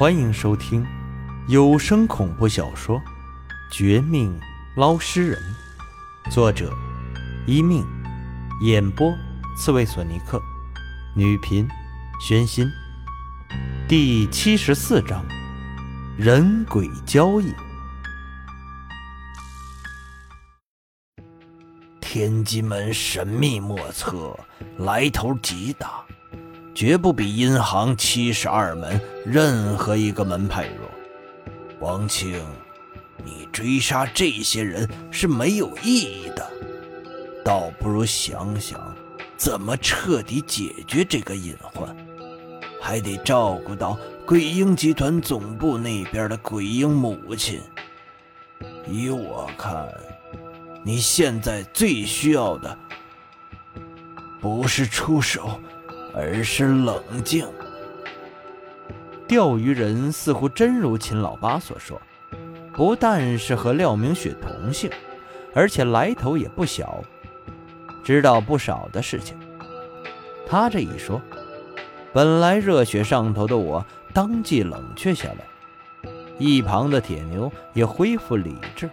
欢迎收听有声恐怖小说《绝命捞尸人》，作者：一命，演播：刺猬索尼克，女频：宣心。第七十四章：人鬼交易。天机门神秘莫测，来头极大。绝不比阴行七十二门任何一个门派弱。王庆，你追杀这些人是没有意义的，倒不如想想怎么彻底解决这个隐患。还得照顾到鬼婴集团总部那边的鬼婴母亲。依我看，你现在最需要的不是出手。而是冷静。钓鱼人似乎真如秦老八所说，不但是和廖明雪同姓，而且来头也不小，知道不少的事情。他这一说，本来热血上头的我当即冷却下来，一旁的铁牛也恢复理智，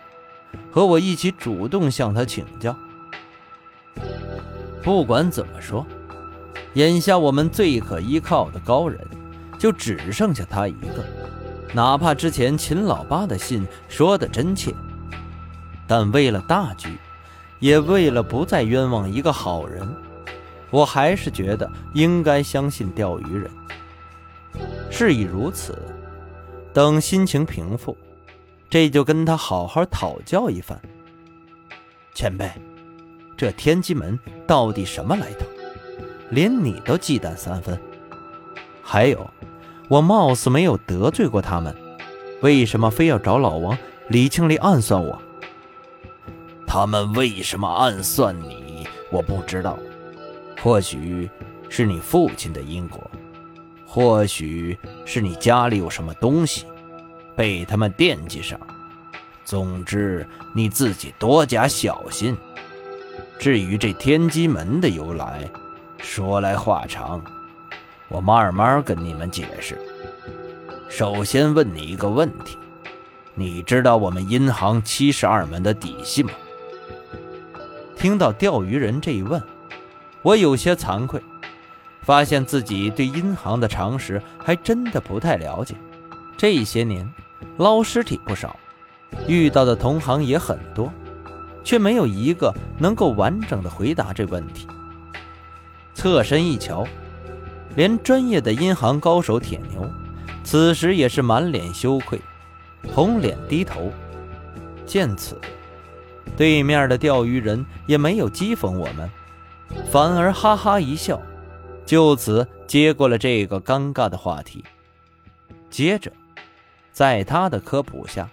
和我一起主动向他请教。不管怎么说。眼下我们最可依靠的高人，就只剩下他一个。哪怕之前秦老八的信说的真切，但为了大局，也为了不再冤枉一个好人，我还是觉得应该相信钓鱼人。事已如此，等心情平复，这就跟他好好讨教一番。前辈，这天机门到底什么来头？连你都忌惮三分，还有，我貌似没有得罪过他们，为什么非要找老王李庆丽暗算我？他们为什么暗算你？我不知道，或许是你父亲的因果，或许是你家里有什么东西被他们惦记上。总之，你自己多加小心。至于这天机门的由来，说来话长，我慢慢跟你们解释。首先问你一个问题：你知道我们阴行七十二门的底细吗？听到钓鱼人这一问，我有些惭愧，发现自己对阴行的常识还真的不太了解。这些年捞尸体不少，遇到的同行也很多，却没有一个能够完整的回答这问题。侧身一瞧，连专业的阴行高手铁牛，此时也是满脸羞愧，红脸低头。见此，对面的钓鱼人也没有讥讽我们，反而哈哈一笑，就此接过了这个尴尬的话题。接着，在他的科普下，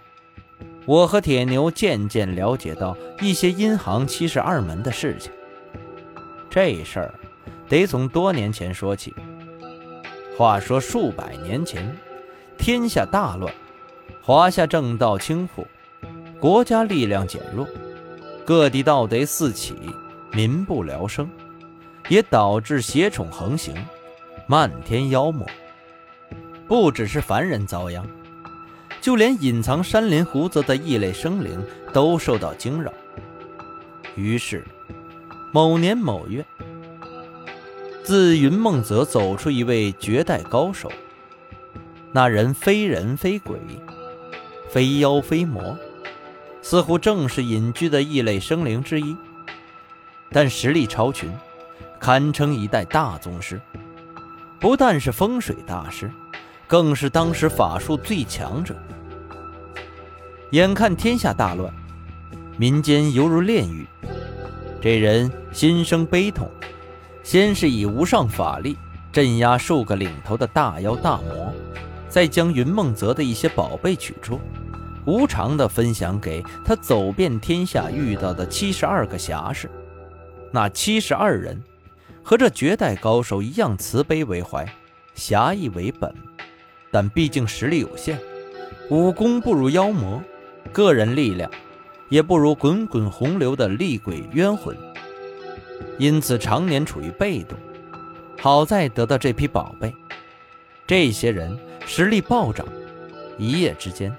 我和铁牛渐渐了解到一些阴行七十二门的事情。这事儿。得从多年前说起。话说数百年前，天下大乱，华夏正道倾覆，国家力量减弱，各地盗贼四起，民不聊生，也导致邪宠横行，漫天妖魔。不只是凡人遭殃，就连隐藏山林湖泽的异类生灵都受到惊扰。于是，某年某月。自云梦泽走出一位绝代高手，那人非人非鬼，非妖非魔，似乎正是隐居的异类生灵之一，但实力超群，堪称一代大宗师。不但是风水大师，更是当时法术最强者。眼看天下大乱，民间犹如炼狱，这人心生悲痛。先是以无上法力镇压数个领头的大妖大魔，再将云梦泽的一些宝贝取出，无偿的分享给他走遍天下遇到的七十二个侠士。那七十二人和这绝代高手一样，慈悲为怀，侠义为本，但毕竟实力有限，武功不如妖魔，个人力量也不如滚滚洪流的厉鬼冤魂。因此，常年处于被动。好在得到这批宝贝，这些人实力暴涨，一夜之间，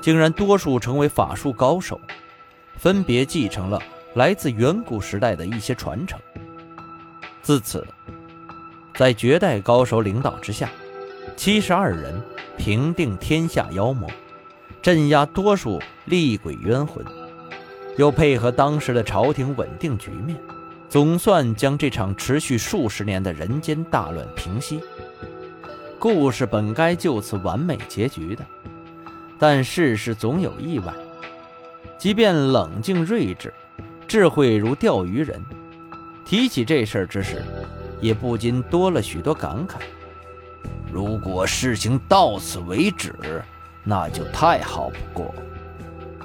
竟然多数成为法术高手，分别继承了来自远古时代的一些传承。自此，在绝代高手领导之下，七十二人平定天下妖魔，镇压多数厉鬼冤魂，又配合当时的朝廷稳定局面，总算将这场持续数十年的人间大乱平息。故事本该就此完美结局的，但世事总有意外。即便冷静睿智、智慧如钓鱼人，提起这事儿之时，也不禁多了许多感慨。如果事情到此为止，那就太好不过，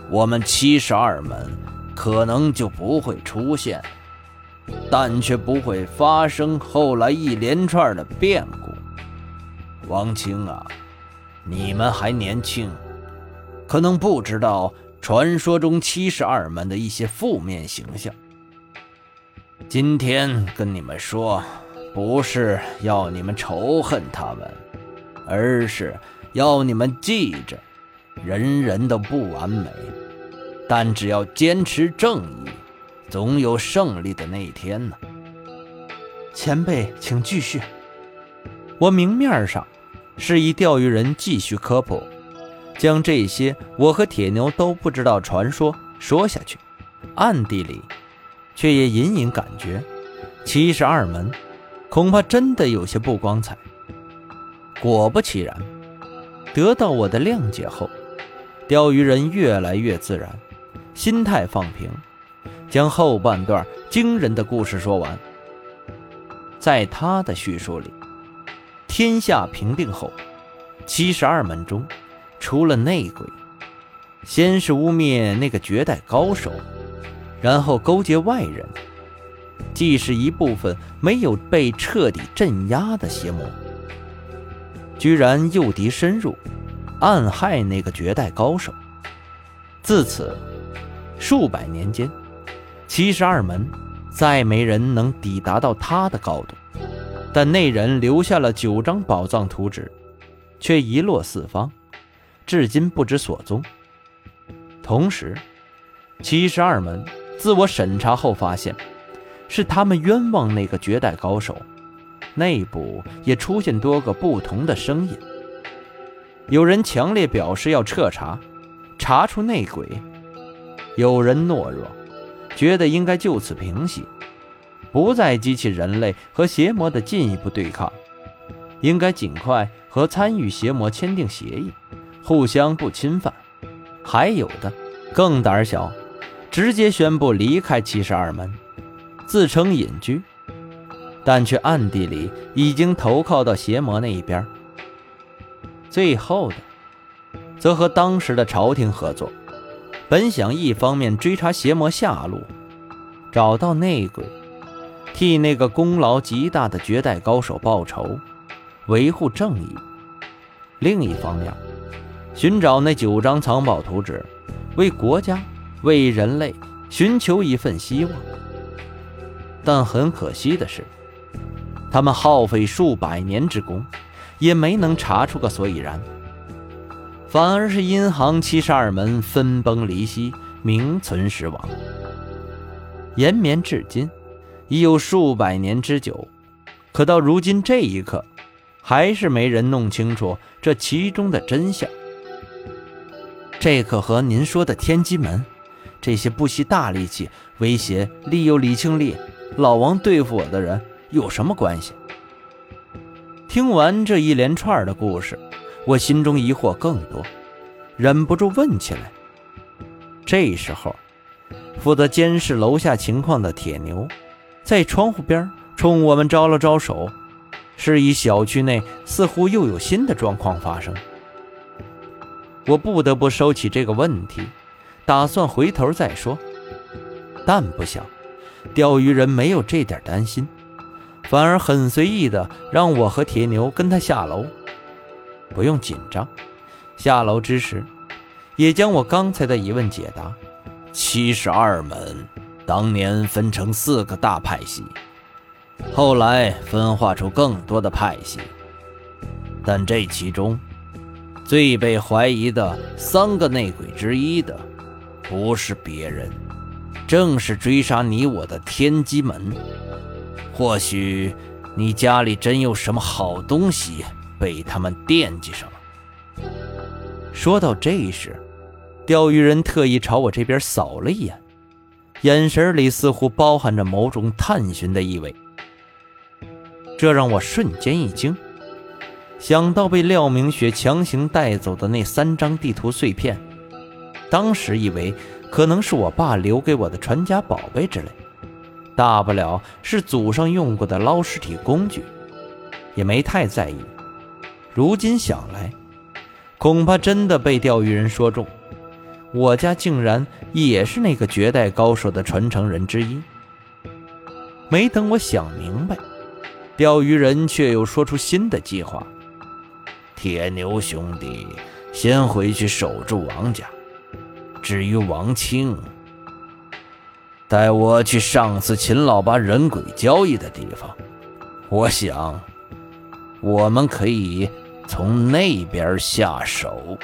我们七十二门可能就不会出现，但却不会发生后来一连串的变故。王清啊，你们还年轻，可能不知道传说中七十二门的一些负面形象。今天跟你们说，不是要你们仇恨他们，而是要你们记着，人人都不完美，但只要坚持正义，总有胜利的那一天呢。前辈，请继续。我明面上。示意钓鱼人继续科普，将这些我和铁牛都不知道传说说下去，暗地里却也隐隐感觉七十二门恐怕真的有些不光彩。果不其然，得到我的谅解后，钓鱼人越来越自然，心态放平，将后半段惊人的故事说完。在他的叙述里。天下平定后，七十二门中出了内鬼，先是污蔑那个绝代高手，然后勾结外人，既是一部分没有被彻底镇压的邪魔，居然诱敌深入，暗害那个绝代高手。自此，数百年间，七十二门再没人能抵达到他的高度。但那人留下了九张宝藏图纸，却遗落四方，至今不知所踪。同时，七十二门自我审查后发现，是他们冤枉那个绝代高手。内部也出现多个不同的声音，有人强烈表示要彻查，查出内鬼；有人懦弱，觉得应该就此平息。不再激起人类和邪魔的进一步对抗，应该尽快和参与邪魔签订协议，互相不侵犯。还有的更胆小，直接宣布离开七十二门，自称隐居，但却暗地里已经投靠到邪魔那一边。最后的，则和当时的朝廷合作，本想一方面追查邪魔下落，找到内鬼。替那个功劳极大的绝代高手报仇，维护正义。另一方面，寻找那九张藏宝图纸，为国家、为人类寻求一份希望。但很可惜的是，他们耗费数百年之功，也没能查出个所以然，反而是阴行七十二门分崩离析，名存实亡，延绵至今。已有数百年之久，可到如今这一刻，还是没人弄清楚这其中的真相。这可和您说的天机门，这些不惜大力气威胁利诱李庆利老王对付我的人有什么关系？听完这一连串的故事，我心中疑惑更多，忍不住问起来。这时候，负责监视楼下情况的铁牛。在窗户边冲我们招了招手，示意小区内似乎又有新的状况发生。我不得不收起这个问题，打算回头再说。但不想，钓鱼人没有这点担心，反而很随意的让我和铁牛跟他下楼。不用紧张，下楼之时，也将我刚才的疑问解答。七十二门。当年分成四个大派系，后来分化出更多的派系，但这其中最被怀疑的三个内鬼之一的，不是别人，正是追杀你我的天机门。或许你家里真有什么好东西被他们惦记上了。说到这时，钓鱼人特意朝我这边扫了一眼，眼神里似乎包含着某种探寻的意味。这让我瞬间一惊，想到被廖明雪强行带走的那三张地图碎片，当时以为可能是我爸留给我的传家宝贝之类，大不了是祖上用过的捞尸体工具，也没太在意。如今想来，恐怕真的被钓鱼人说中，我家竟然也是那个绝代高手的传承人之一。没等我想明白。钓鱼人却又说出新的计划：铁牛兄弟先回去守住王家，至于王清，带我去上次秦老八人鬼交易的地方。我想，我们可以从那边下手。